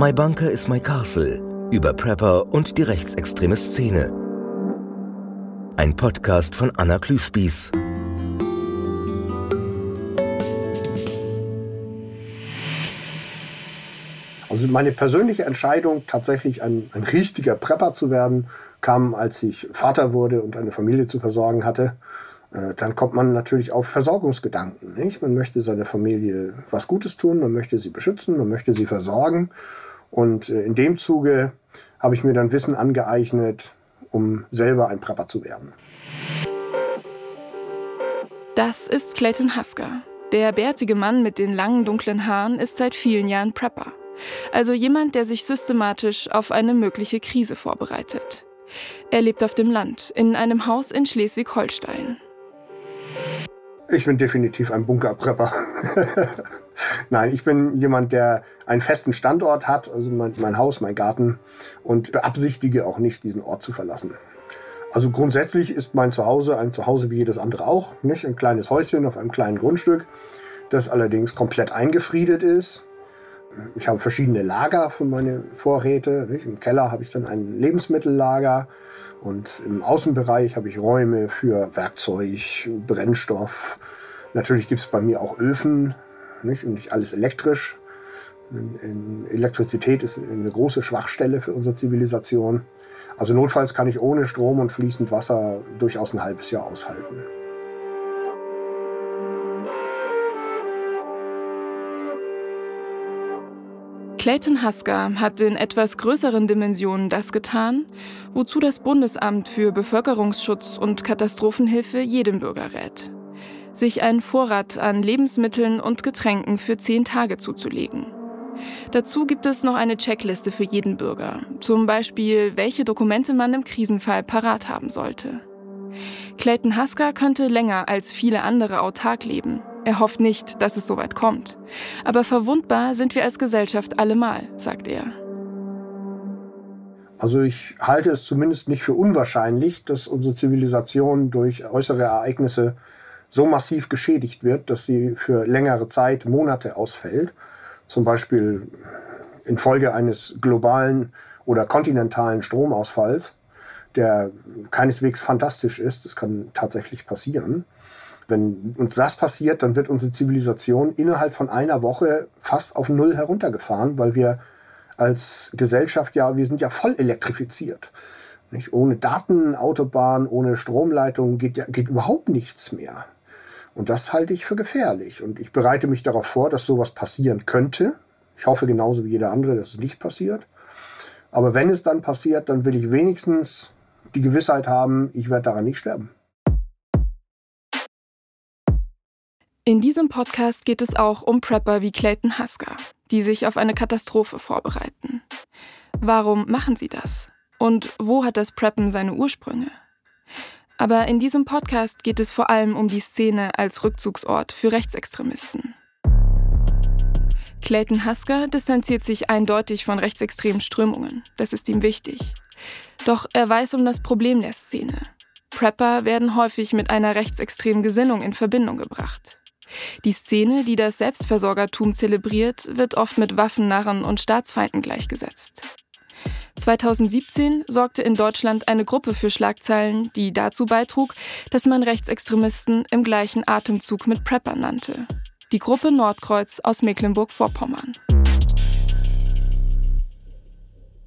My Bunker is My Castle über Prepper und die rechtsextreme Szene. Ein Podcast von Anna Klüspieß. Also meine persönliche Entscheidung, tatsächlich ein, ein richtiger Prepper zu werden, kam, als ich Vater wurde und eine Familie zu versorgen hatte. Äh, dann kommt man natürlich auf Versorgungsgedanken. Nicht? Man möchte seiner Familie was Gutes tun, man möchte sie beschützen, man möchte sie versorgen. Und äh, in dem Zuge habe ich mir dann Wissen angeeignet, um selber ein Prepper zu werden. Das ist Clayton Hasker. Der bärtige Mann mit den langen dunklen Haaren ist seit vielen Jahren Prepper. Also jemand, der sich systematisch auf eine mögliche Krise vorbereitet. Er lebt auf dem Land, in einem Haus in Schleswig-Holstein. Ich bin definitiv ein Bunkerprepper. Nein, ich bin jemand, der einen festen Standort hat, also mein, mein, Haus, mein Garten und beabsichtige auch nicht, diesen Ort zu verlassen. Also grundsätzlich ist mein Zuhause ein Zuhause wie jedes andere auch, nicht ein kleines Häuschen auf einem kleinen Grundstück, das allerdings komplett eingefriedet ist. Ich habe verschiedene Lager für meine Vorräte. Nicht? Im Keller habe ich dann ein Lebensmittellager und im Außenbereich habe ich Räume für Werkzeug, Brennstoff. Natürlich gibt es bei mir auch Öfen nicht? und nicht alles elektrisch. In Elektrizität ist eine große Schwachstelle für unsere Zivilisation. Also notfalls kann ich ohne Strom und fließend Wasser durchaus ein halbes Jahr aushalten. Clayton Hasker hat in etwas größeren Dimensionen das getan, wozu das Bundesamt für Bevölkerungsschutz und Katastrophenhilfe jedem Bürger rät. Sich einen Vorrat an Lebensmitteln und Getränken für zehn Tage zuzulegen. Dazu gibt es noch eine Checkliste für jeden Bürger, zum Beispiel, welche Dokumente man im Krisenfall parat haben sollte. Clayton Hasker könnte länger als viele andere autark leben, er hofft nicht, dass es so weit kommt. Aber verwundbar sind wir als Gesellschaft allemal, sagt er. Also ich halte es zumindest nicht für unwahrscheinlich, dass unsere Zivilisation durch äußere Ereignisse so massiv geschädigt wird, dass sie für längere Zeit, Monate ausfällt. Zum Beispiel infolge eines globalen oder kontinentalen Stromausfalls, der keineswegs fantastisch ist. Das kann tatsächlich passieren. Wenn uns das passiert, dann wird unsere Zivilisation innerhalb von einer Woche fast auf Null heruntergefahren, weil wir als Gesellschaft ja, wir sind ja voll elektrifiziert. Nicht? Ohne Datenautobahn, ohne Stromleitung geht, ja, geht überhaupt nichts mehr. Und das halte ich für gefährlich. Und ich bereite mich darauf vor, dass sowas passieren könnte. Ich hoffe genauso wie jeder andere, dass es nicht passiert. Aber wenn es dann passiert, dann will ich wenigstens die Gewissheit haben, ich werde daran nicht sterben. In diesem Podcast geht es auch um Prepper wie Clayton Hasker, die sich auf eine Katastrophe vorbereiten. Warum machen sie das? Und wo hat das Preppen seine Ursprünge? Aber in diesem Podcast geht es vor allem um die Szene als Rückzugsort für Rechtsextremisten. Clayton Hasker distanziert sich eindeutig von rechtsextremen Strömungen. Das ist ihm wichtig. Doch er weiß um das Problem der Szene. Prepper werden häufig mit einer rechtsextremen Gesinnung in Verbindung gebracht. Die Szene, die das Selbstversorgertum zelebriert, wird oft mit Waffennarren und Staatsfeinden gleichgesetzt. 2017 sorgte in Deutschland eine Gruppe für Schlagzeilen, die dazu beitrug, dass man Rechtsextremisten im gleichen Atemzug mit Prepper nannte. Die Gruppe Nordkreuz aus Mecklenburg-Vorpommern.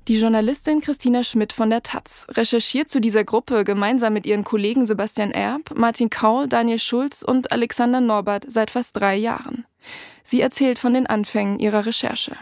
Die Journalistin Christina Schmidt von der Taz recherchiert zu dieser Gruppe gemeinsam mit ihren Kollegen Sebastian Erb, Martin Kaul, Daniel Schulz und Alexander Norbert seit fast drei Jahren. Sie erzählt von den Anfängen ihrer Recherche.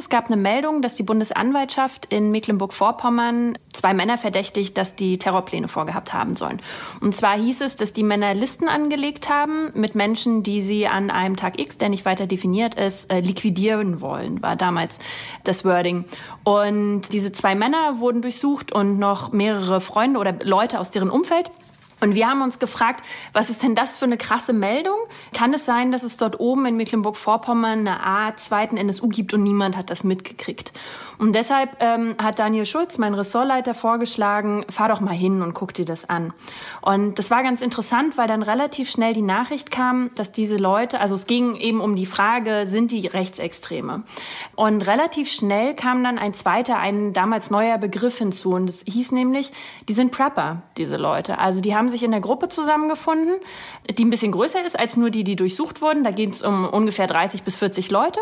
Es gab eine Meldung, dass die Bundesanwaltschaft in Mecklenburg-Vorpommern zwei Männer verdächtigt, dass die Terrorpläne vorgehabt haben sollen. Und zwar hieß es, dass die Männer Listen angelegt haben mit Menschen, die sie an einem Tag X, der nicht weiter definiert ist, äh, liquidieren wollen, war damals das Wording. Und diese zwei Männer wurden durchsucht und noch mehrere Freunde oder Leute aus deren Umfeld. Und wir haben uns gefragt, was ist denn das für eine krasse Meldung? Kann es sein, dass es dort oben in Mecklenburg-Vorpommern eine Art zweiten NSU gibt und niemand hat das mitgekriegt? Und deshalb ähm, hat Daniel Schulz, mein Ressortleiter, vorgeschlagen, fahr doch mal hin und guck dir das an. Und das war ganz interessant, weil dann relativ schnell die Nachricht kam, dass diese Leute, also es ging eben um die Frage, sind die Rechtsextreme? Und relativ schnell kam dann ein zweiter, ein damals neuer Begriff hinzu. Und das hieß nämlich, die sind Prepper, diese Leute. Also die haben sich in der Gruppe zusammengefunden, die ein bisschen größer ist als nur die, die durchsucht wurden. Da geht es um ungefähr 30 bis 40 Leute.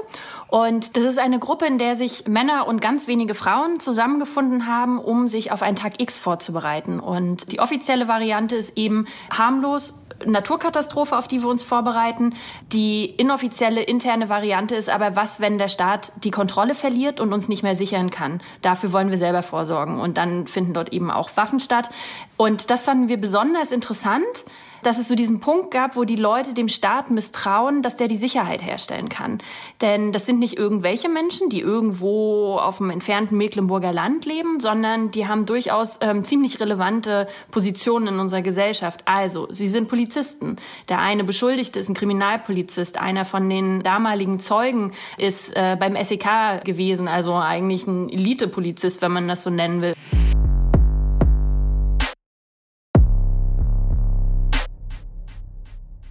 Und das ist eine Gruppe, in der sich Männer und ganz wenige Frauen zusammengefunden haben, um sich auf einen Tag X vorzubereiten. Und die offizielle Variante ist eben harmlos Naturkatastrophe, auf die wir uns vorbereiten. Die inoffizielle interne Variante ist aber, was, wenn der Staat die Kontrolle verliert und uns nicht mehr sichern kann. Dafür wollen wir selber vorsorgen. Und dann finden dort eben auch Waffen statt. Und das fanden wir besonders interessant dass es so diesen Punkt gab, wo die Leute dem Staat misstrauen, dass der die Sicherheit herstellen kann. Denn das sind nicht irgendwelche Menschen, die irgendwo auf dem entfernten Mecklenburger Land leben, sondern die haben durchaus ähm, ziemlich relevante Positionen in unserer Gesellschaft. Also, sie sind Polizisten. Der eine Beschuldigte ist ein Kriminalpolizist. Einer von den damaligen Zeugen ist äh, beim SEK gewesen, also eigentlich ein Elitepolizist, wenn man das so nennen will.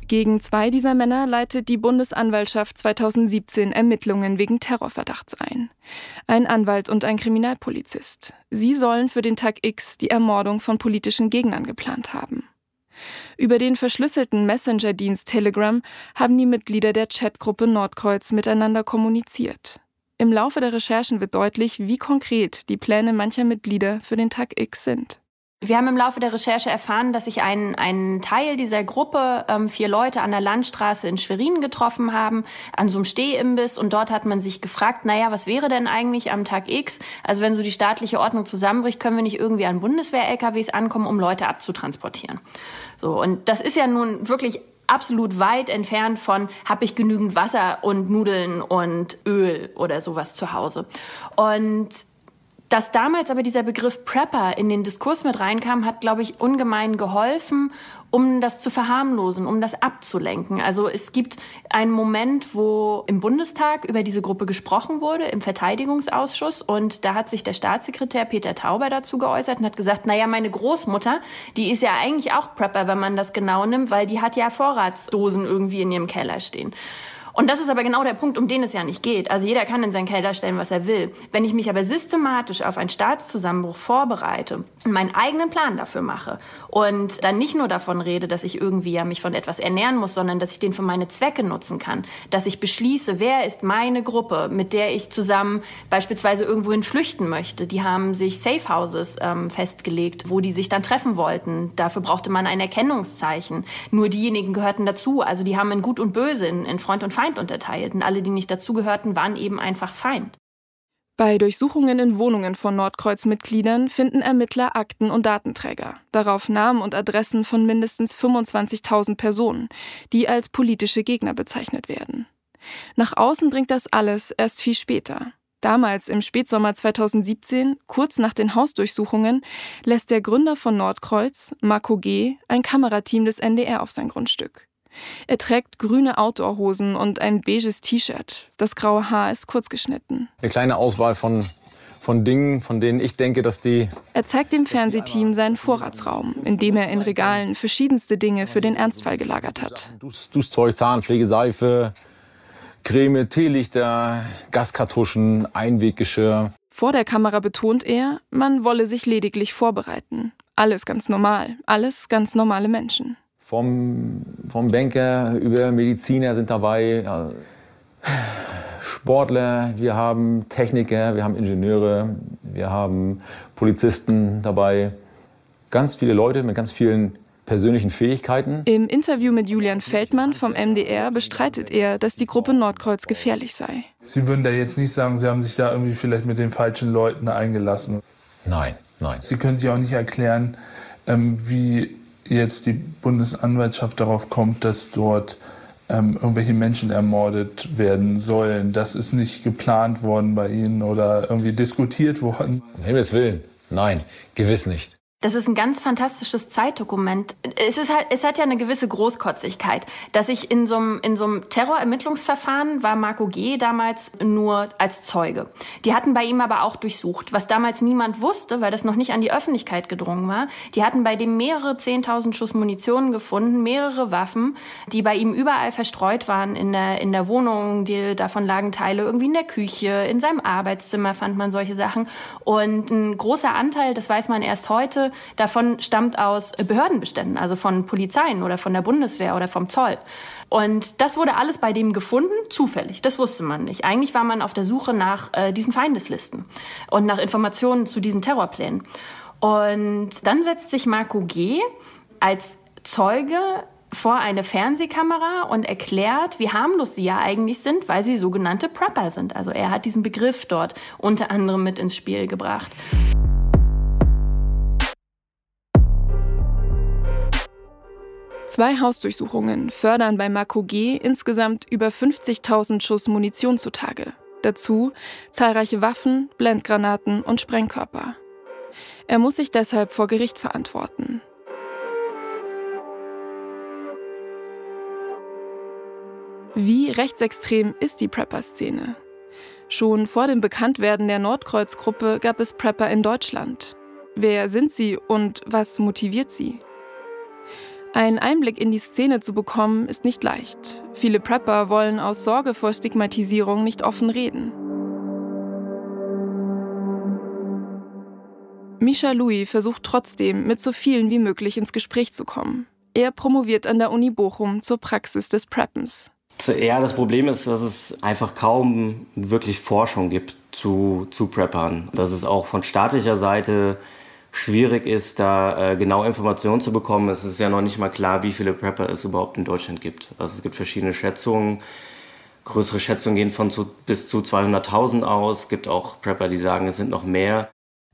Gegen zwei dieser Männer leitet die Bundesanwaltschaft 2017 Ermittlungen wegen Terrorverdachts ein. Ein Anwalt und ein Kriminalpolizist. Sie sollen für den Tag X die Ermordung von politischen Gegnern geplant haben. Über den verschlüsselten Messenger-Dienst Telegram haben die Mitglieder der Chatgruppe Nordkreuz miteinander kommuniziert. Im Laufe der Recherchen wird deutlich, wie konkret die Pläne mancher Mitglieder für den Tag X sind. Wir haben im Laufe der Recherche erfahren, dass sich ein, ein Teil dieser Gruppe, ähm, vier Leute an der Landstraße in Schwerin getroffen haben, an so einem Stehimbiss. Und dort hat man sich gefragt, naja, was wäre denn eigentlich am Tag X? Also wenn so die staatliche Ordnung zusammenbricht, können wir nicht irgendwie an Bundeswehr-LKWs ankommen, um Leute abzutransportieren. So, und das ist ja nun wirklich absolut weit entfernt von, habe ich genügend Wasser und Nudeln und Öl oder sowas zu Hause. Und dass damals aber dieser Begriff Prepper in den Diskurs mit reinkam, hat, glaube ich, ungemein geholfen, um das zu verharmlosen, um das abzulenken. Also es gibt einen Moment, wo im Bundestag über diese Gruppe gesprochen wurde, im Verteidigungsausschuss. Und da hat sich der Staatssekretär Peter Tauber dazu geäußert und hat gesagt, naja, meine Großmutter, die ist ja eigentlich auch Prepper, wenn man das genau nimmt, weil die hat ja Vorratsdosen irgendwie in ihrem Keller stehen. Und das ist aber genau der Punkt, um den es ja nicht geht. Also jeder kann in seinen Keller stellen, was er will. Wenn ich mich aber systematisch auf einen Staatszusammenbruch vorbereite und meinen eigenen Plan dafür mache und dann nicht nur davon rede, dass ich irgendwie ja mich von etwas ernähren muss, sondern dass ich den für meine Zwecke nutzen kann, dass ich beschließe, wer ist meine Gruppe, mit der ich zusammen beispielsweise irgendwohin flüchten möchte. Die haben sich Safe Houses ähm, festgelegt, wo die sich dann treffen wollten. Dafür brauchte man ein Erkennungszeichen. Nur diejenigen gehörten dazu. Also die haben in Gut und Böse, in, in Freund und Feind Feind unterteilt und alle, die nicht dazugehörten, waren eben einfach Feind. Bei Durchsuchungen in Wohnungen von Nordkreuz-Mitgliedern finden Ermittler Akten und Datenträger, darauf Namen und Adressen von mindestens 25.000 Personen, die als politische Gegner bezeichnet werden. Nach außen dringt das alles erst viel später. Damals, im Spätsommer 2017, kurz nach den Hausdurchsuchungen, lässt der Gründer von Nordkreuz, Marco G., ein Kamerateam des NDR auf sein Grundstück. Er trägt grüne Outdoorhosen und ein beiges T-Shirt. Das graue Haar ist kurz geschnitten. Eine kleine Auswahl von, von Dingen, von denen ich denke, dass die. Er zeigt dem Fernsehteam seinen Vorratsraum, in dem er in Regalen verschiedenste Dinge für den Ernstfall gelagert hat. Duschzeug, Zahnpflege, Seife, Creme, Teelichter, Gaskartuschen, Einweggeschirr. Vor der Kamera betont er, man wolle sich lediglich vorbereiten. Alles ganz normal, alles ganz normale Menschen. Vom, vom Banker über Mediziner sind dabei, ja, Sportler, wir haben Techniker, wir haben Ingenieure, wir haben Polizisten dabei. Ganz viele Leute mit ganz vielen persönlichen Fähigkeiten. Im Interview mit Julian Feldmann vom MDR bestreitet er, dass die Gruppe Nordkreuz gefährlich sei. Sie würden da jetzt nicht sagen, Sie haben sich da irgendwie vielleicht mit den falschen Leuten eingelassen. Nein, nein. Sie können sich auch nicht erklären, ähm, wie jetzt die Bundesanwaltschaft darauf kommt, dass dort ähm, irgendwelche Menschen ermordet werden sollen. Das ist nicht geplant worden bei Ihnen oder irgendwie diskutiert worden. Um Himmels Willen, nein, gewiss nicht. Das ist ein ganz fantastisches Zeitdokument. Es, ist halt, es hat ja eine gewisse Großkotzigkeit, dass ich in so einem, in so einem Terrorermittlungsverfahren war Marco G. damals nur als Zeuge. Die hatten bei ihm aber auch durchsucht, was damals niemand wusste, weil das noch nicht an die Öffentlichkeit gedrungen war. Die hatten bei dem mehrere 10.000 Schuss Munition gefunden, mehrere Waffen, die bei ihm überall verstreut waren in der, in der Wohnung. Die, davon lagen Teile irgendwie in der Küche, in seinem Arbeitszimmer fand man solche Sachen. Und ein großer Anteil, das weiß man erst heute, davon stammt aus Behördenbeständen, also von Polizeien oder von der Bundeswehr oder vom Zoll. Und das wurde alles bei dem gefunden, zufällig. Das wusste man nicht. Eigentlich war man auf der Suche nach äh, diesen Feindeslisten und nach Informationen zu diesen Terrorplänen. Und dann setzt sich Marco G. als Zeuge vor eine Fernsehkamera und erklärt, wie harmlos sie ja eigentlich sind, weil sie sogenannte Prepper sind. Also er hat diesen Begriff dort unter anderem mit ins Spiel gebracht. Zwei Hausdurchsuchungen fördern bei Marco G. insgesamt über 50.000 Schuss Munition zutage. Dazu zahlreiche Waffen, Blendgranaten und Sprengkörper. Er muss sich deshalb vor Gericht verantworten. Wie rechtsextrem ist die Prepper-Szene? Schon vor dem Bekanntwerden der Nordkreuz-Gruppe gab es Prepper in Deutschland. Wer sind sie und was motiviert sie? Ein Einblick in die Szene zu bekommen, ist nicht leicht. Viele Prepper wollen aus Sorge vor Stigmatisierung nicht offen reden. Misha Louis versucht trotzdem, mit so vielen wie möglich ins Gespräch zu kommen. Er promoviert an der Uni Bochum zur Praxis des Preppens. Ja, das Problem ist, dass es einfach kaum wirklich Forschung gibt zu, zu Preppern. Dass es auch von staatlicher Seite schwierig ist, da äh, genau Informationen zu bekommen. Es ist ja noch nicht mal klar, wie viele Prepper es überhaupt in Deutschland gibt. Also es gibt verschiedene Schätzungen. Größere Schätzungen gehen von zu, bis zu 200.000 aus. Es gibt auch Prepper, die sagen, es sind noch mehr.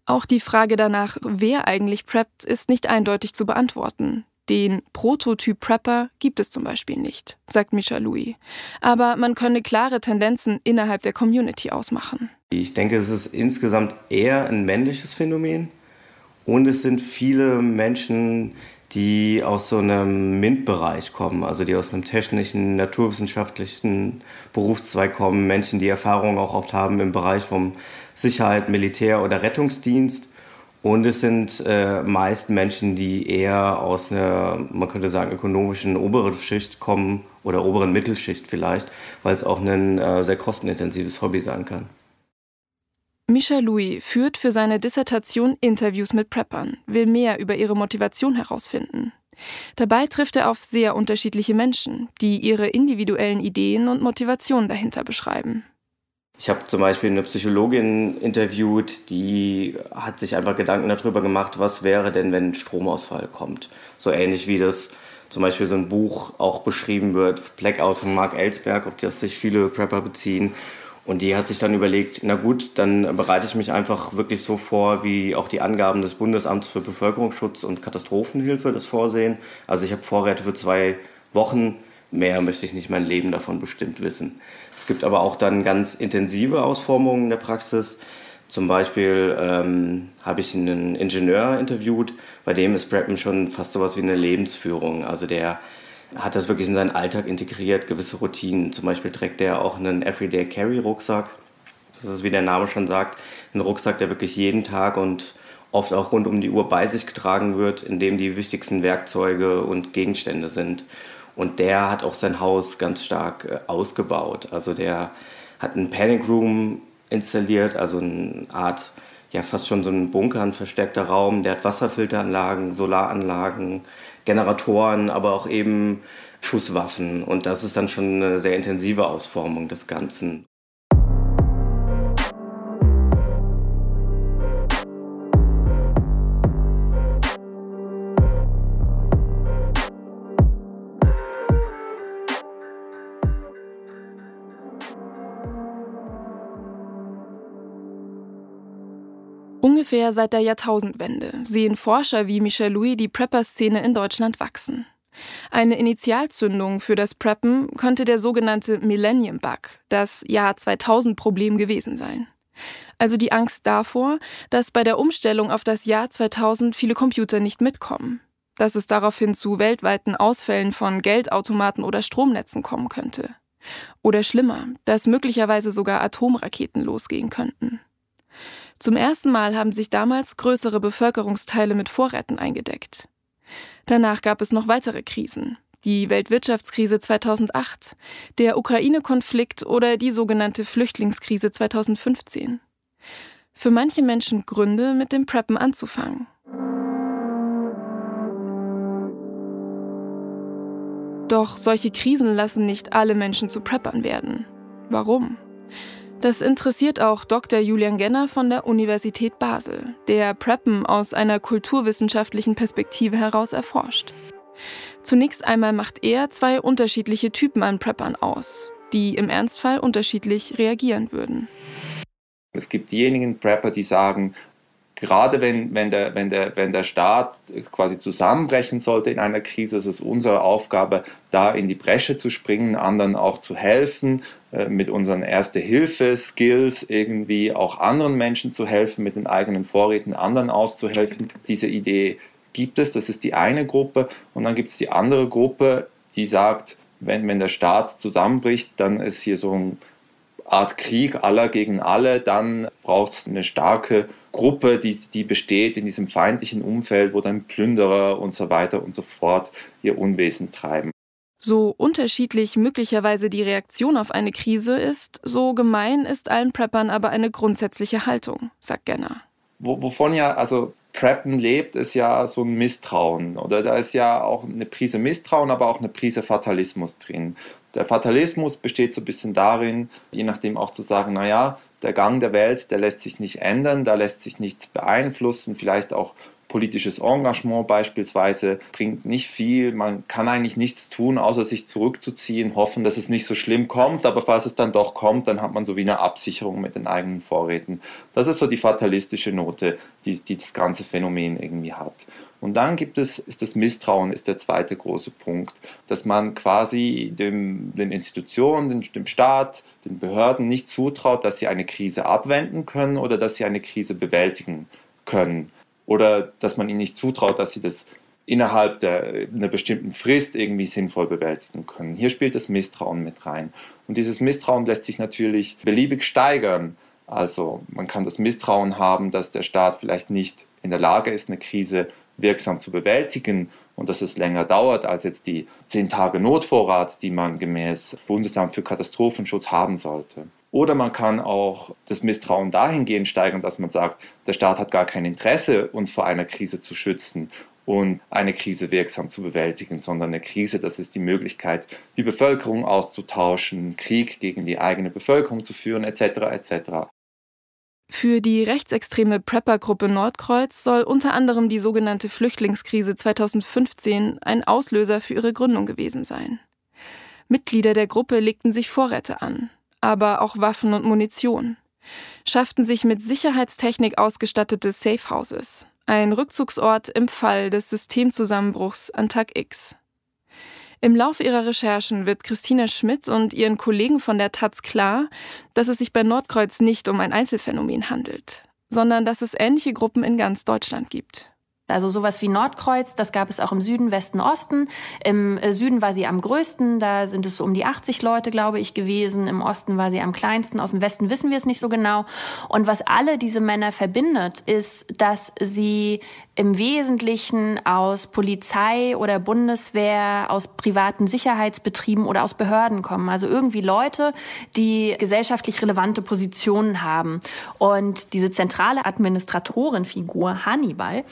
Auch die Frage danach, wer eigentlich preppt, ist nicht eindeutig zu beantworten. Den Prototyp Prepper gibt es zum Beispiel nicht, sagt Misha Louis. Aber man könne klare Tendenzen innerhalb der Community ausmachen. Ich denke, es ist insgesamt eher ein männliches Phänomen. Und es sind viele Menschen, die aus so einem MINT-Bereich kommen, also die aus einem technischen, naturwissenschaftlichen Berufszweig kommen, Menschen, die Erfahrung auch oft haben im Bereich vom Sicherheit, Militär oder Rettungsdienst. Und es sind äh, meist Menschen, die eher aus einer, man könnte sagen, ökonomischen oberen Schicht kommen oder oberen Mittelschicht vielleicht, weil es auch ein äh, sehr kostenintensives Hobby sein kann. Michel Louis führt für seine Dissertation Interviews mit Preppern, will mehr über ihre Motivation herausfinden. Dabei trifft er auf sehr unterschiedliche Menschen, die ihre individuellen Ideen und Motivationen dahinter beschreiben. Ich habe zum Beispiel eine Psychologin interviewt, die hat sich einfach Gedanken darüber gemacht, was wäre denn, wenn Stromausfall kommt. So ähnlich wie das zum Beispiel so ein Buch auch beschrieben wird, Blackout von Mark Ellsberg, auf das sich viele Prepper beziehen. Und die hat sich dann überlegt, na gut, dann bereite ich mich einfach wirklich so vor, wie auch die Angaben des Bundesamts für Bevölkerungsschutz und Katastrophenhilfe das vorsehen. Also ich habe Vorräte für zwei Wochen. Mehr möchte ich nicht mein Leben davon bestimmt wissen. Es gibt aber auch dann ganz intensive Ausformungen der Praxis. Zum Beispiel ähm, habe ich einen Ingenieur interviewt, bei dem ist Preppen schon fast sowas wie eine Lebensführung. Also der hat das wirklich in seinen Alltag integriert, gewisse Routinen. Zum Beispiel trägt er auch einen Everyday Carry Rucksack. Das ist, wie der Name schon sagt, ein Rucksack, der wirklich jeden Tag und oft auch rund um die Uhr bei sich getragen wird, in dem die wichtigsten Werkzeuge und Gegenstände sind. Und der hat auch sein Haus ganz stark äh, ausgebaut. Also der hat einen Panic Room installiert, also eine Art, ja fast schon so ein Bunker, ein versteckter Raum. Der hat Wasserfilteranlagen, Solaranlagen, Generatoren, aber auch eben Schusswaffen. Und das ist dann schon eine sehr intensive Ausformung des Ganzen. Ungefähr seit der Jahrtausendwende sehen Forscher wie Michel Louis die Prepper-Szene in Deutschland wachsen. Eine Initialzündung für das Preppen könnte der sogenannte Millennium Bug, das Jahr 2000 Problem gewesen sein. Also die Angst davor, dass bei der Umstellung auf das Jahr 2000 viele Computer nicht mitkommen. Dass es daraufhin zu weltweiten Ausfällen von Geldautomaten oder Stromnetzen kommen könnte. Oder schlimmer, dass möglicherweise sogar Atomraketen losgehen könnten. Zum ersten Mal haben sich damals größere Bevölkerungsteile mit Vorräten eingedeckt. Danach gab es noch weitere Krisen. Die Weltwirtschaftskrise 2008, der Ukraine-Konflikt oder die sogenannte Flüchtlingskrise 2015. Für manche Menschen Gründe, mit dem Preppen anzufangen. Doch solche Krisen lassen nicht alle Menschen zu Preppern werden. Warum? Das interessiert auch Dr. Julian Genner von der Universität Basel, der Preppen aus einer kulturwissenschaftlichen Perspektive heraus erforscht. Zunächst einmal macht er zwei unterschiedliche Typen an Preppern aus, die im Ernstfall unterschiedlich reagieren würden. Es gibt diejenigen Prepper, die sagen, gerade wenn, wenn, der, wenn, der, wenn der Staat quasi zusammenbrechen sollte in einer Krise, ist es unsere Aufgabe, da in die Bresche zu springen, anderen auch zu helfen, äh, mit unseren Erste-Hilfe-Skills irgendwie auch anderen Menschen zu helfen, mit den eigenen Vorräten anderen auszuhelfen. Diese Idee gibt es, das ist die eine Gruppe. Und dann gibt es die andere Gruppe, die sagt, wenn, wenn der Staat zusammenbricht, dann ist hier so eine Art Krieg aller gegen alle, dann braucht es eine starke Gruppe, die, die besteht in diesem feindlichen Umfeld, wo dann Plünderer und so weiter und so fort ihr Unwesen treiben. So unterschiedlich möglicherweise die Reaktion auf eine Krise ist, so gemein ist allen Preppern aber eine grundsätzliche Haltung, sagt Genner. Wovon ja, also Preppen lebt, ist ja so ein Misstrauen. Oder da ist ja auch eine Prise Misstrauen, aber auch eine Prise Fatalismus drin. Der Fatalismus besteht so ein bisschen darin, je nachdem auch zu sagen, naja, der Gang der Welt, der lässt sich nicht ändern, da lässt sich nichts beeinflussen, vielleicht auch politisches Engagement beispielsweise bringt nicht viel. Man kann eigentlich nichts tun, außer sich zurückzuziehen, hoffen, dass es nicht so schlimm kommt. Aber falls es dann doch kommt, dann hat man so wie eine Absicherung mit den eigenen Vorräten. Das ist so die fatalistische Note, die, die das ganze Phänomen irgendwie hat. Und dann gibt es, ist das Misstrauen, ist der zweite große Punkt, dass man quasi dem, den Institutionen, dem, dem Staat, den Behörden nicht zutraut, dass sie eine Krise abwenden können oder dass sie eine Krise bewältigen können oder dass man ihnen nicht zutraut, dass sie das innerhalb der, einer bestimmten Frist irgendwie sinnvoll bewältigen können. Hier spielt das Misstrauen mit rein. Und dieses Misstrauen lässt sich natürlich beliebig steigern. Also man kann das Misstrauen haben, dass der Staat vielleicht nicht in der Lage ist, eine Krise wirksam zu bewältigen und dass es länger dauert als jetzt die zehn Tage Notvorrat, die man gemäß Bundesamt für Katastrophenschutz haben sollte. Oder man kann auch das Misstrauen dahingehend steigern, dass man sagt, der Staat hat gar kein Interesse, uns vor einer Krise zu schützen und eine Krise wirksam zu bewältigen, sondern eine Krise, das ist die Möglichkeit, die Bevölkerung auszutauschen, Krieg gegen die eigene Bevölkerung zu führen, etc. etc. Für die rechtsextreme Prepper-Gruppe Nordkreuz soll unter anderem die sogenannte Flüchtlingskrise 2015 ein Auslöser für ihre Gründung gewesen sein. Mitglieder der Gruppe legten sich Vorräte an, aber auch Waffen und Munition, schafften sich mit Sicherheitstechnik ausgestattete Safehouses, ein Rückzugsort im Fall des Systemzusammenbruchs an Tag X. Im Laufe ihrer Recherchen wird Christina Schmidt und ihren Kollegen von der Taz klar, dass es sich bei Nordkreuz nicht um ein Einzelfenomen handelt, sondern dass es ähnliche Gruppen in ganz Deutschland gibt. Also sowas wie Nordkreuz, das gab es auch im Süden, Westen, Osten. Im äh, Süden war sie am größten, da sind es so um die 80 Leute, glaube ich, gewesen. Im Osten war sie am kleinsten, aus dem Westen wissen wir es nicht so genau. Und was alle diese Männer verbindet, ist, dass sie im Wesentlichen aus Polizei oder Bundeswehr, aus privaten Sicherheitsbetrieben oder aus Behörden kommen. Also irgendwie Leute, die gesellschaftlich relevante Positionen haben. Und diese zentrale Administratorenfigur Hannibal,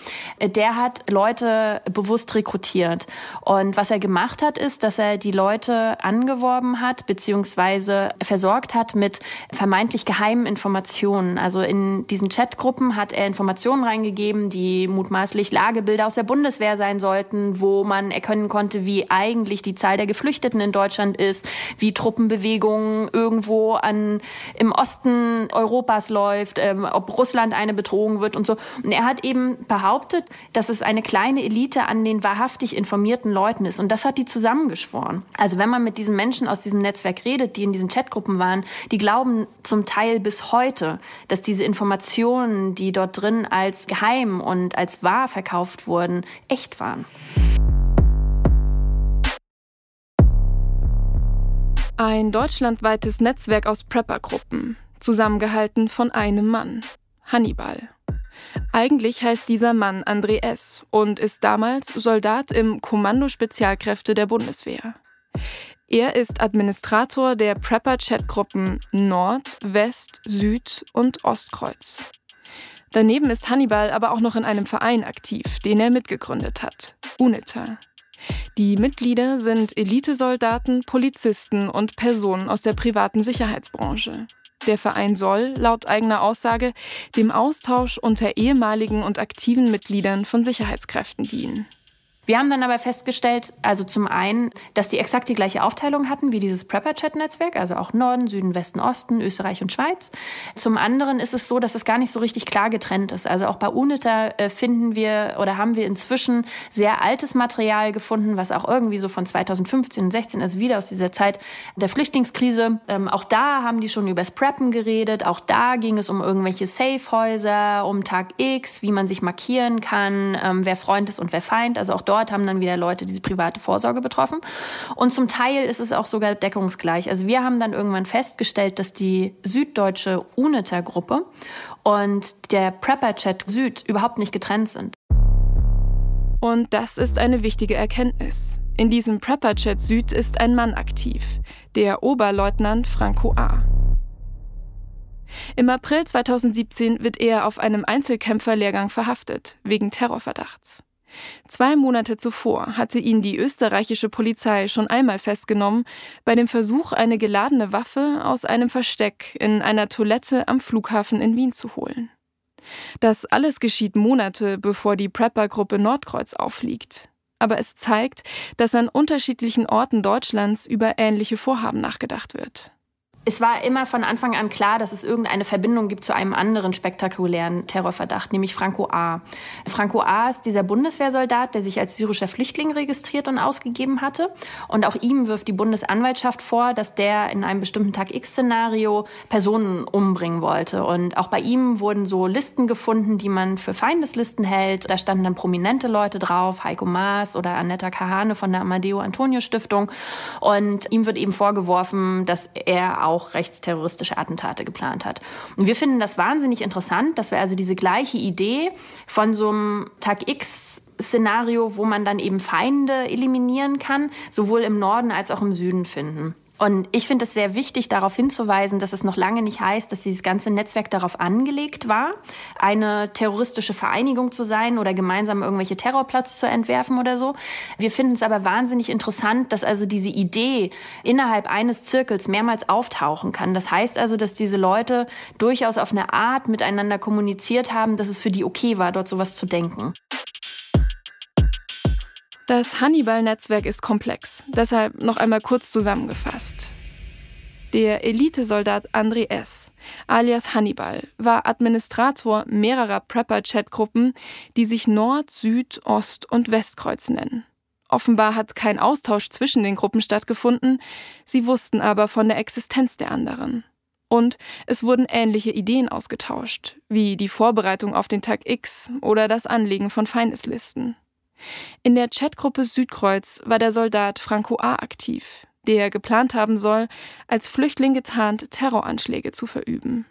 der hat Leute bewusst rekrutiert. Und was er gemacht hat, ist, dass er die Leute angeworben hat, beziehungsweise versorgt hat mit vermeintlich geheimen Informationen. Also in diesen Chatgruppen hat er Informationen reingegeben, die mutmaßlich Lagebilder aus der Bundeswehr sein sollten, wo man erkennen konnte, wie eigentlich die Zahl der Geflüchteten in Deutschland ist, wie Truppenbewegungen irgendwo an, im Osten Europas läuft, ähm, ob Russland eine Bedrohung wird und so. Und er hat eben behauptet, dass es eine kleine Elite an den wahrhaftig informierten Leuten ist. Und das hat die zusammengeschworen. Also wenn man mit diesen Menschen aus diesem Netzwerk redet, die in diesen Chatgruppen waren, die glauben zum Teil bis heute, dass diese Informationen, die dort drin als geheim und als wahr verkauft wurden, echt waren. Ein deutschlandweites Netzwerk aus Prepper-Gruppen, zusammengehalten von einem Mann, Hannibal. Eigentlich heißt dieser Mann André S. und ist damals Soldat im Kommando Spezialkräfte der Bundeswehr. Er ist Administrator der Prepper-Chat-Gruppen Nord, West, Süd und Ostkreuz. Daneben ist Hannibal aber auch noch in einem Verein aktiv, den er mitgegründet hat, UNITA. Die Mitglieder sind Elitesoldaten, Polizisten und Personen aus der privaten Sicherheitsbranche. Der Verein soll, laut eigener Aussage, dem Austausch unter ehemaligen und aktiven Mitgliedern von Sicherheitskräften dienen. Wir haben dann aber festgestellt, also zum einen, dass die exakt die gleiche Aufteilung hatten wie dieses Prepper-Chat-Netzwerk, also auch Norden, Süden, Westen, Osten, Österreich und Schweiz. Zum anderen ist es so, dass es gar nicht so richtig klar getrennt ist. Also auch bei UNITA äh, finden wir oder haben wir inzwischen sehr altes Material gefunden, was auch irgendwie so von 2015 und 16, also wieder aus dieser Zeit der Flüchtlingskrise. Ähm, auch da haben die schon übers Preppen geredet. Auch da ging es um irgendwelche Safe-Häuser, um Tag X, wie man sich markieren kann, ähm, wer Freund ist und wer Feind. Also auch dort dort haben dann wieder Leute diese private Vorsorge betroffen. Und zum Teil ist es auch sogar deckungsgleich. Also wir haben dann irgendwann festgestellt, dass die süddeutsche UNITA-Gruppe und der Prepper-Chat Süd überhaupt nicht getrennt sind. Und das ist eine wichtige Erkenntnis. In diesem Prepper-Chat Süd ist ein Mann aktiv, der Oberleutnant Franco A. Im April 2017 wird er auf einem Einzelkämpferlehrgang verhaftet, wegen Terrorverdachts. Zwei Monate zuvor hatte ihn die österreichische Polizei schon einmal festgenommen bei dem Versuch, eine geladene Waffe aus einem Versteck in einer Toilette am Flughafen in Wien zu holen. Das alles geschieht Monate, bevor die Prepper-Gruppe Nordkreuz aufliegt. Aber es zeigt, dass an unterschiedlichen Orten Deutschlands über ähnliche Vorhaben nachgedacht wird. Es war immer von Anfang an klar, dass es irgendeine Verbindung gibt zu einem anderen spektakulären Terrorverdacht, nämlich Franco A. Franco A. ist dieser Bundeswehrsoldat, der sich als syrischer Flüchtling registriert und ausgegeben hatte. Und auch ihm wirft die Bundesanwaltschaft vor, dass der in einem bestimmten Tag-X-Szenario Personen umbringen wollte. Und auch bei ihm wurden so Listen gefunden, die man für Feindeslisten hält. Da standen dann prominente Leute drauf, Heiko Maas oder Annetta Kahane von der Amadeo Antonio Stiftung. Und ihm wird eben vorgeworfen, dass er auch rechtsterroristische Attentate geplant hat. Und wir finden das wahnsinnig interessant, dass wir also diese gleiche Idee von so einem Tag X Szenario, wo man dann eben Feinde eliminieren kann, sowohl im Norden als auch im Süden finden. Und ich finde es sehr wichtig, darauf hinzuweisen, dass es noch lange nicht heißt, dass dieses ganze Netzwerk darauf angelegt war, eine terroristische Vereinigung zu sein oder gemeinsam irgendwelche Terrorplatz zu entwerfen oder so. Wir finden es aber wahnsinnig interessant, dass also diese Idee innerhalb eines Zirkels mehrmals auftauchen kann. Das heißt also, dass diese Leute durchaus auf eine Art miteinander kommuniziert haben, dass es für die okay war, dort sowas zu denken. Das Hannibal-Netzwerk ist komplex, deshalb noch einmal kurz zusammengefasst. Der Elitesoldat André S., alias Hannibal, war Administrator mehrerer Prepper-Chat-Gruppen, die sich Nord-, Süd-, Ost- und Westkreuz nennen. Offenbar hat kein Austausch zwischen den Gruppen stattgefunden, sie wussten aber von der Existenz der anderen. Und es wurden ähnliche Ideen ausgetauscht, wie die Vorbereitung auf den Tag X oder das Anlegen von Feindeslisten. In der Chatgruppe Südkreuz war der Soldat Franco A. aktiv, der geplant haben soll, als Flüchtling getarnt Terroranschläge zu verüben.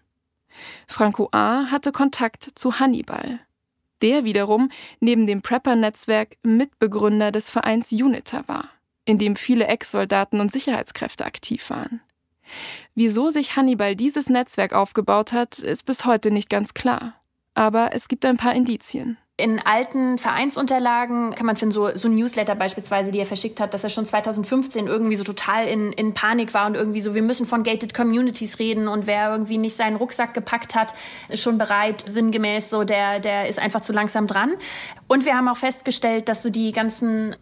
Franco A. hatte Kontakt zu Hannibal. Der wiederum neben dem Prepper-Netzwerk Mitbegründer des Vereins UNITA war, in dem viele Ex-Soldaten und Sicherheitskräfte aktiv waren. Wieso sich Hannibal dieses Netzwerk aufgebaut hat, ist bis heute nicht ganz klar. Aber es gibt ein paar Indizien. In alten Vereinsunterlagen kann man finden, so, so Newsletter beispielsweise, die er verschickt hat, dass er schon 2015 irgendwie so total in, in Panik war und irgendwie so, wir müssen von gated communities reden und wer irgendwie nicht seinen Rucksack gepackt hat, ist schon bereit, sinngemäß so, der, der ist einfach zu langsam dran. Und wir haben auch festgestellt, dass so die ganzen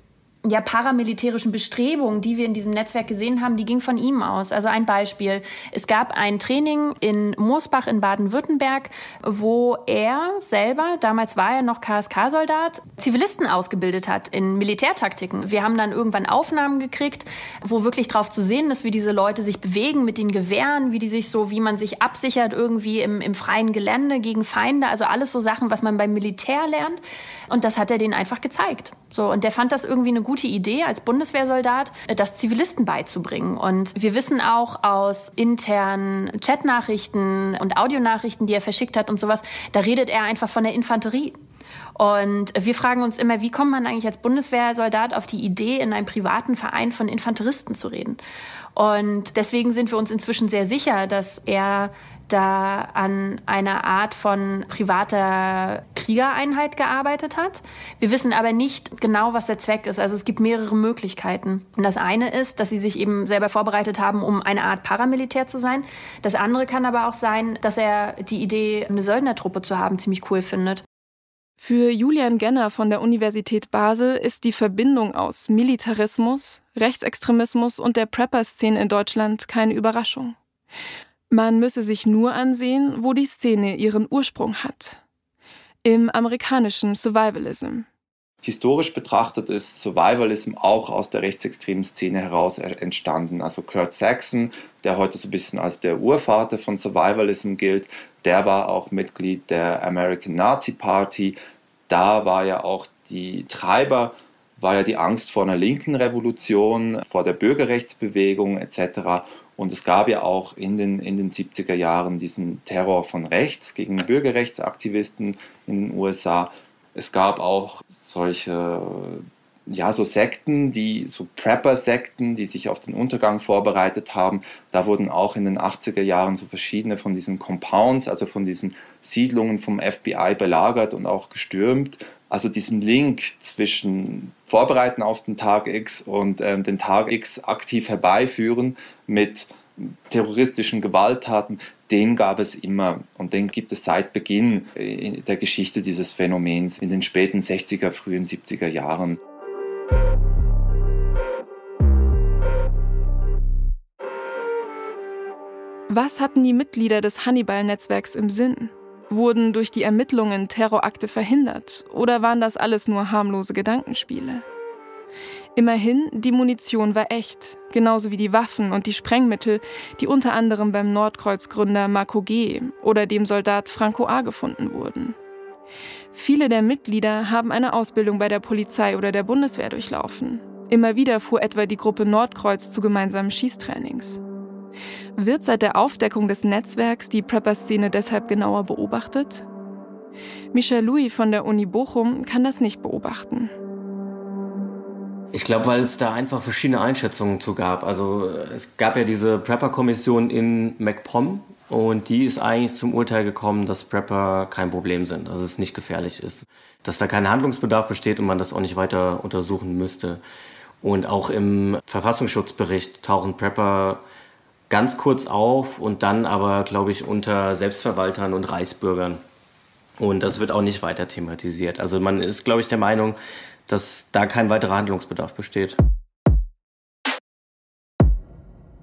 ja, paramilitärischen Bestrebungen, die wir in diesem Netzwerk gesehen haben, die ging von ihm aus. Also ein Beispiel. Es gab ein Training in Moosbach in Baden-Württemberg, wo er selber, damals war er noch KSK-Soldat, Zivilisten ausgebildet hat in Militärtaktiken. Wir haben dann irgendwann Aufnahmen gekriegt, wo wirklich drauf zu sehen ist, wie diese Leute sich bewegen mit den Gewehren, wie die sich so, wie man sich absichert irgendwie im, im freien Gelände gegen Feinde. Also alles so Sachen, was man beim Militär lernt. Und das hat er denen einfach gezeigt. So, und der fand das irgendwie eine gute Idee, als Bundeswehrsoldat äh, das Zivilisten beizubringen. Und wir wissen auch aus internen Chatnachrichten und Audionachrichten, die er verschickt hat und sowas, da redet er einfach von der Infanterie. Und wir fragen uns immer, wie kommt man eigentlich als Bundeswehrsoldat auf die Idee, in einem privaten Verein von Infanteristen zu reden? Und deswegen sind wir uns inzwischen sehr sicher, dass er da an einer Art von privater Kriegereinheit gearbeitet hat. Wir wissen aber nicht genau, was der Zweck ist. Also es gibt mehrere Möglichkeiten. Und das eine ist, dass sie sich eben selber vorbereitet haben, um eine Art Paramilitär zu sein. Das andere kann aber auch sein, dass er die Idee, eine Söldnertruppe zu haben, ziemlich cool findet. Für Julian Genner von der Universität Basel ist die Verbindung aus Militarismus, Rechtsextremismus und der Prepper-Szene in Deutschland keine Überraschung. Man müsse sich nur ansehen, wo die Szene ihren Ursprung hat. Im amerikanischen Survivalism. Historisch betrachtet ist Survivalism auch aus der rechtsextremen Szene heraus entstanden. Also Kurt Saxon, der heute so ein bisschen als der Urvater von Survivalism gilt, der war auch Mitglied der American Nazi Party. Da war ja auch die Treiber war ja die Angst vor einer linken Revolution, vor der Bürgerrechtsbewegung etc. Und es gab ja auch in den, in den 70er Jahren diesen Terror von rechts gegen Bürgerrechtsaktivisten in den USA. Es gab auch solche, ja, so Sekten, die, so Prepper-Sekten, die sich auf den Untergang vorbereitet haben. Da wurden auch in den 80er Jahren so verschiedene von diesen Compounds, also von diesen Siedlungen vom FBI belagert und auch gestürmt. Also diesen Link zwischen Vorbereiten auf den Tag X und ähm, den Tag X aktiv herbeiführen mit terroristischen Gewalttaten, den gab es immer und den gibt es seit Beginn der Geschichte dieses Phänomens in den späten 60er, frühen 70er Jahren. Was hatten die Mitglieder des Hannibal-Netzwerks im Sinn? Wurden durch die Ermittlungen Terrorakte verhindert oder waren das alles nur harmlose Gedankenspiele? Immerhin, die Munition war echt, genauso wie die Waffen und die Sprengmittel, die unter anderem beim Nordkreuzgründer Marco G. oder dem Soldat Franco A. gefunden wurden. Viele der Mitglieder haben eine Ausbildung bei der Polizei oder der Bundeswehr durchlaufen. Immer wieder fuhr etwa die Gruppe Nordkreuz zu gemeinsamen Schießtrainings. Wird seit der Aufdeckung des Netzwerks die Prepper-Szene deshalb genauer beobachtet? Michel Louis von der Uni Bochum kann das nicht beobachten. Ich glaube, weil es da einfach verschiedene Einschätzungen zu gab. Also es gab ja diese Prepper-Kommission in MacPom und die ist eigentlich zum Urteil gekommen, dass Prepper kein Problem sind, dass es nicht gefährlich ist, dass da kein Handlungsbedarf besteht und man das auch nicht weiter untersuchen müsste. Und auch im Verfassungsschutzbericht tauchen Prepper ganz kurz auf und dann aber, glaube ich, unter Selbstverwaltern und Reichsbürgern. Und das wird auch nicht weiter thematisiert. Also man ist, glaube ich, der Meinung, dass da kein weiterer Handlungsbedarf besteht.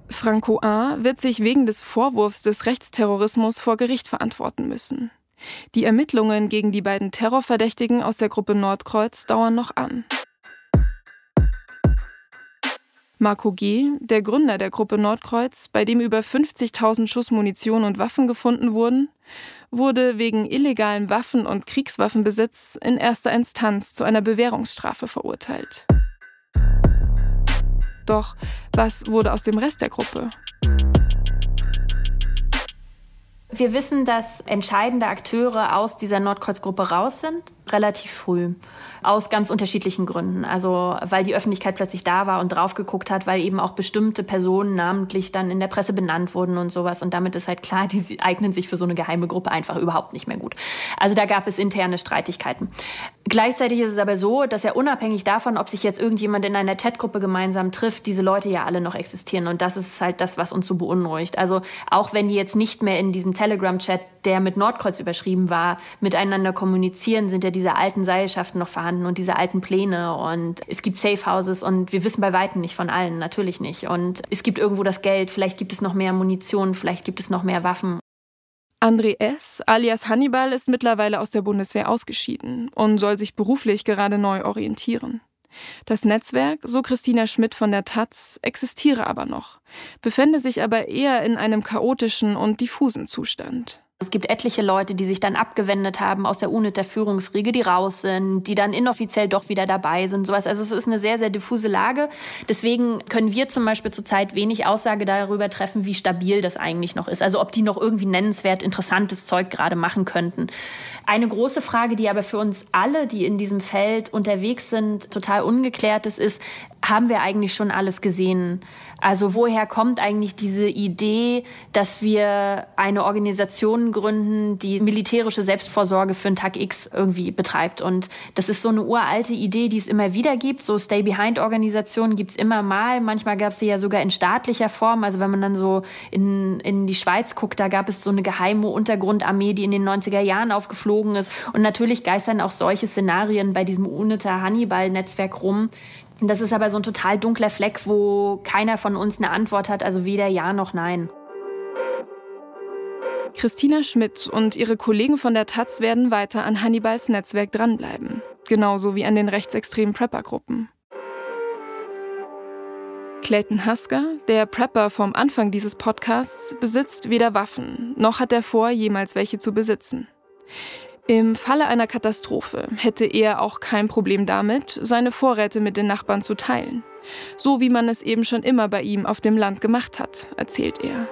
Franco A. wird sich wegen des Vorwurfs des Rechtsterrorismus vor Gericht verantworten müssen. Die Ermittlungen gegen die beiden Terrorverdächtigen aus der Gruppe Nordkreuz dauern noch an. Marco G., der Gründer der Gruppe Nordkreuz, bei dem über 50.000 Schuss Munition und Waffen gefunden wurden, wurde wegen illegalem Waffen- und Kriegswaffenbesitz in erster Instanz zu einer Bewährungsstrafe verurteilt. Doch was wurde aus dem Rest der Gruppe? Wir wissen, dass entscheidende Akteure aus dieser Nordkreuzgruppe raus sind, relativ früh. Aus ganz unterschiedlichen Gründen. Also, weil die Öffentlichkeit plötzlich da war und drauf geguckt hat, weil eben auch bestimmte Personen namentlich dann in der Presse benannt wurden und sowas. Und damit ist halt klar, die eignen sich für so eine geheime Gruppe einfach überhaupt nicht mehr gut. Also, da gab es interne Streitigkeiten. Gleichzeitig ist es aber so, dass ja unabhängig davon, ob sich jetzt irgendjemand in einer Chatgruppe gemeinsam trifft, diese Leute ja alle noch existieren. Und das ist halt das, was uns so beunruhigt. Also, auch wenn die jetzt nicht mehr in diesem Telegram-Chat, der mit Nordkreuz überschrieben war, miteinander kommunizieren, sind ja diese alten Seilschaften noch vorhanden und diese alten Pläne und es gibt Safe Houses und wir wissen bei Weitem nicht von allen, natürlich nicht. Und es gibt irgendwo das Geld, vielleicht gibt es noch mehr Munition, vielleicht gibt es noch mehr Waffen. André S., alias Hannibal, ist mittlerweile aus der Bundeswehr ausgeschieden und soll sich beruflich gerade neu orientieren. Das Netzwerk, so Christina Schmidt von der Taz, existiere aber noch, befände sich aber eher in einem chaotischen und diffusen Zustand. Es gibt etliche Leute, die sich dann abgewendet haben aus der UNIT Führungsriege, die raus sind, die dann inoffiziell doch wieder dabei sind, sowas. Also es ist eine sehr, sehr diffuse Lage. Deswegen können wir zum Beispiel zurzeit wenig Aussage darüber treffen, wie stabil das eigentlich noch ist. Also ob die noch irgendwie nennenswert interessantes Zeug gerade machen könnten. Eine große Frage, die aber für uns alle, die in diesem Feld unterwegs sind, total ungeklärt ist, ist, haben wir eigentlich schon alles gesehen? Also woher kommt eigentlich diese Idee, dass wir eine Organisation gründen, die militärische Selbstvorsorge für einen Tag X irgendwie betreibt? Und das ist so eine uralte Idee, die es immer wieder gibt. So Stay-Behind-Organisationen gibt es immer mal. Manchmal gab es sie ja sogar in staatlicher Form. Also wenn man dann so in, in die Schweiz guckt, da gab es so eine geheime Untergrundarmee, die in den 90er Jahren aufgeflogen ist. Und natürlich geistern auch solche Szenarien bei diesem UNITA Hannibal-Netzwerk rum. Das ist aber so ein total dunkler Fleck, wo keiner von uns eine Antwort hat, also weder Ja noch Nein. Christina Schmidt und ihre Kollegen von der Taz werden weiter an Hannibals Netzwerk dranbleiben. Genauso wie an den rechtsextremen Prepper-Gruppen. Clayton Husker, der Prepper vom Anfang dieses Podcasts, besitzt weder Waffen, noch hat er vor, jemals welche zu besitzen. Im Falle einer Katastrophe hätte er auch kein Problem damit, seine Vorräte mit den Nachbarn zu teilen. So wie man es eben schon immer bei ihm auf dem Land gemacht hat, erzählt er.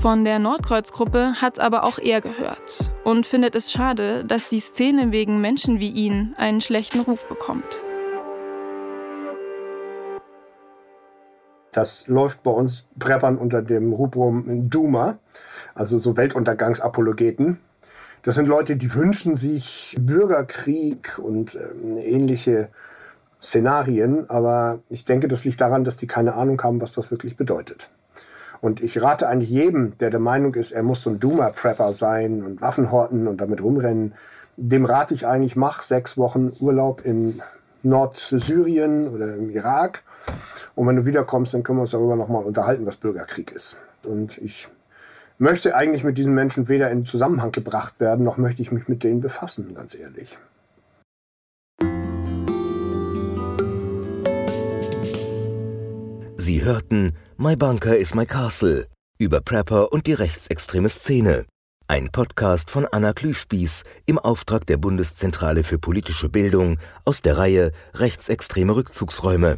Von der Nordkreuzgruppe hat aber auch er gehört und findet es schade, dass die Szene wegen Menschen wie ihn einen schlechten Ruf bekommt. Das läuft bei uns Preppern unter dem Rubrum Duma also so Weltuntergangsapologeten. Das sind Leute, die wünschen sich Bürgerkrieg und äh, ähnliche Szenarien, aber ich denke, das liegt daran, dass die keine Ahnung haben, was das wirklich bedeutet. Und ich rate eigentlich jedem, der der Meinung ist, er muss so ein Duma-Prepper sein und Waffen horten und damit rumrennen, dem rate ich eigentlich, mach sechs Wochen Urlaub in Nordsyrien oder im Irak. Und wenn du wiederkommst, dann können wir uns darüber nochmal unterhalten, was Bürgerkrieg ist. Und ich möchte eigentlich mit diesen Menschen weder in Zusammenhang gebracht werden, noch möchte ich mich mit denen befassen, ganz ehrlich. Sie hörten My Bunker is My Castle über Prepper und die rechtsextreme Szene. Ein Podcast von Anna Klüspieß im Auftrag der Bundeszentrale für politische Bildung aus der Reihe Rechtsextreme Rückzugsräume.